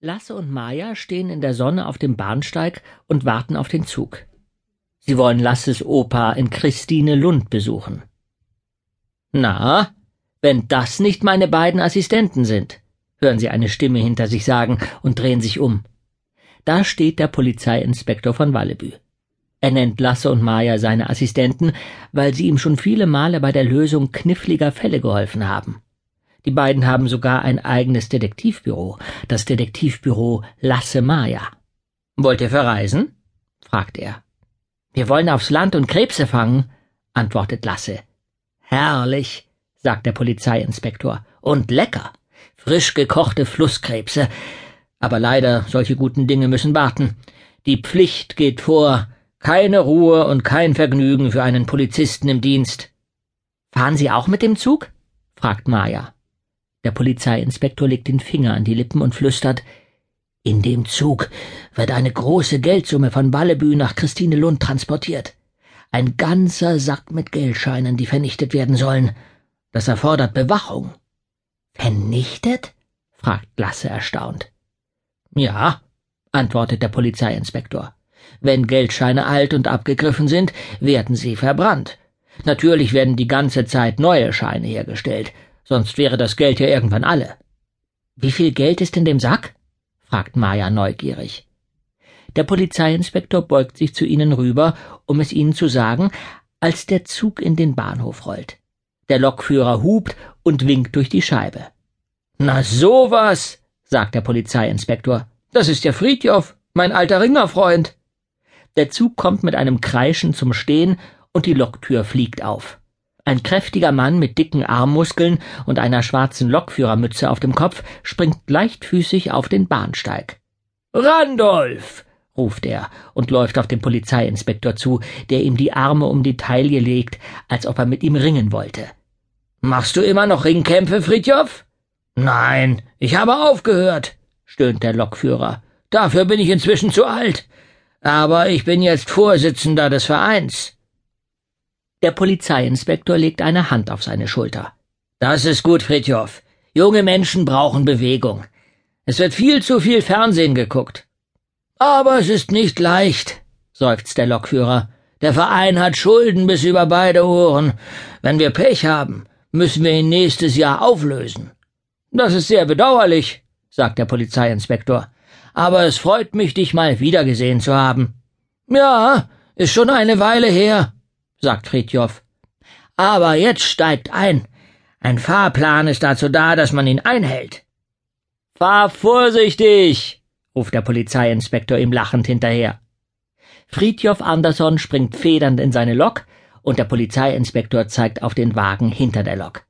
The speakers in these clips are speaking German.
Lasse und Maja stehen in der Sonne auf dem Bahnsteig und warten auf den Zug. Sie wollen Lasses Opa in Christine Lund besuchen. Na, wenn das nicht meine beiden Assistenten sind, hören sie eine Stimme hinter sich sagen und drehen sich um. Da steht der Polizeiinspektor von Wallebü. Er nennt Lasse und Maja seine Assistenten, weil sie ihm schon viele Male bei der Lösung kniffliger Fälle geholfen haben. Die beiden haben sogar ein eigenes Detektivbüro, das Detektivbüro Lasse Maya. Wollt ihr verreisen? fragt er. Wir wollen aufs Land und Krebse fangen, antwortet Lasse. Herrlich, sagt der Polizeiinspektor. Und lecker. Frisch gekochte Flusskrebse. Aber leider, solche guten Dinge müssen warten. Die Pflicht geht vor. Keine Ruhe und kein Vergnügen für einen Polizisten im Dienst. Fahren Sie auch mit dem Zug? fragt Maya. Der Polizeiinspektor legt den Finger an die Lippen und flüstert In dem Zug wird eine große Geldsumme von Ballebü nach Christine Lund transportiert. Ein ganzer Sack mit Geldscheinen, die vernichtet werden sollen. Das erfordert Bewachung. Vernichtet? fragt Lasse erstaunt. Ja, antwortet der Polizeiinspektor. Wenn Geldscheine alt und abgegriffen sind, werden sie verbrannt. Natürlich werden die ganze Zeit neue Scheine hergestellt, sonst wäre das Geld ja irgendwann alle. Wie viel Geld ist in dem Sack? fragt Maya neugierig. Der Polizeiinspektor beugt sich zu ihnen rüber, um es ihnen zu sagen, als der Zug in den Bahnhof rollt. Der Lokführer hupt und winkt durch die Scheibe. Na sowas, sagt der Polizeiinspektor. Das ist ja Friedjof, mein alter Ringerfreund. Der Zug kommt mit einem Kreischen zum Stehen und die Loktür fliegt auf. Ein kräftiger Mann mit dicken Armmuskeln und einer schwarzen Lokführermütze auf dem Kopf springt leichtfüßig auf den Bahnsteig. Randolph! ruft er und läuft auf den Polizeiinspektor zu, der ihm die Arme um die Taille legt, als ob er mit ihm ringen wollte. Machst du immer noch Ringkämpfe, Fridtjof? Nein, ich habe aufgehört, stöhnt der Lokführer. Dafür bin ich inzwischen zu alt. Aber ich bin jetzt Vorsitzender des Vereins. Der Polizeiinspektor legt eine Hand auf seine Schulter. Das ist gut, Fritjof. Junge Menschen brauchen Bewegung. Es wird viel zu viel Fernsehen geguckt. Aber es ist nicht leicht, seufzt der Lokführer. Der Verein hat Schulden bis über beide Ohren. Wenn wir Pech haben, müssen wir ihn nächstes Jahr auflösen. Das ist sehr bedauerlich, sagt der Polizeiinspektor. Aber es freut mich, dich mal wiedergesehen zu haben. Ja, ist schon eine Weile her, sagt Fridjof. Aber jetzt steigt ein. Ein Fahrplan ist dazu da, dass man ihn einhält. Fahr vorsichtig, ruft der Polizeiinspektor ihm lachend hinterher. Fridjof Andersson springt federnd in seine Lok und der Polizeiinspektor zeigt auf den Wagen hinter der Lok.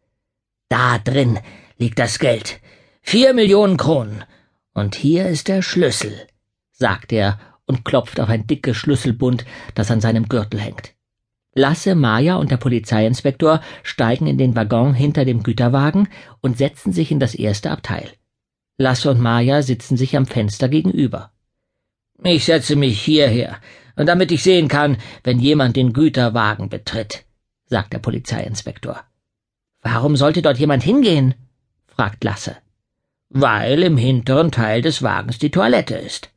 Da drin liegt das Geld. Vier Millionen Kronen. Und hier ist der Schlüssel, sagt er und klopft auf ein dickes Schlüsselbund, das an seinem Gürtel hängt. Lasse, Maja und der Polizeiinspektor steigen in den Waggon hinter dem Güterwagen und setzen sich in das erste Abteil. Lasse und Maja sitzen sich am Fenster gegenüber. Ich setze mich hierher, damit ich sehen kann, wenn jemand den Güterwagen betritt, sagt der Polizeiinspektor. Warum sollte dort jemand hingehen? fragt Lasse. Weil im hinteren Teil des Wagens die Toilette ist,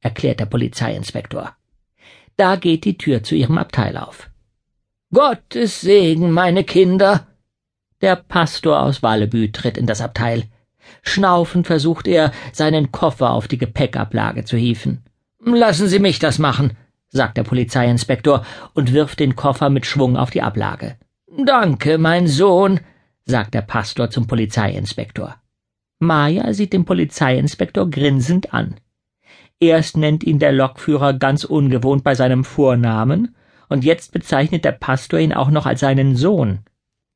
erklärt der Polizeiinspektor. Da geht die Tür zu ihrem Abteil auf. Gottes Segen, meine Kinder! Der Pastor aus Wallebü tritt in das Abteil. Schnaufend versucht er, seinen Koffer auf die Gepäckablage zu hieven. Lassen Sie mich das machen, sagt der Polizeiinspektor und wirft den Koffer mit Schwung auf die Ablage. Danke, mein Sohn, sagt der Pastor zum Polizeiinspektor. Maja sieht den Polizeiinspektor grinsend an. Erst nennt ihn der Lokführer ganz ungewohnt bei seinem Vornamen, und jetzt bezeichnet der Pastor ihn auch noch als seinen Sohn.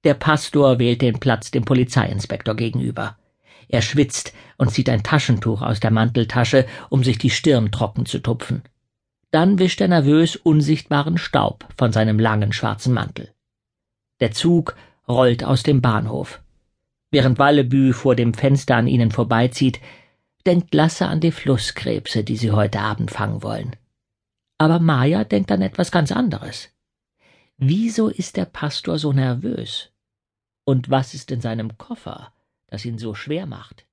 Der Pastor wählt den Platz dem Polizeiinspektor gegenüber. Er schwitzt und zieht ein Taschentuch aus der Manteltasche, um sich die Stirn trocken zu tupfen. Dann wischt er nervös unsichtbaren Staub von seinem langen schwarzen Mantel. Der Zug rollt aus dem Bahnhof. Während Wallebü vor dem Fenster an ihnen vorbeizieht, denkt Lasse an die Flusskrebse, die sie heute Abend fangen wollen. Aber Maja denkt an etwas ganz anderes. Wieso ist der Pastor so nervös? Und was ist in seinem Koffer, das ihn so schwer macht?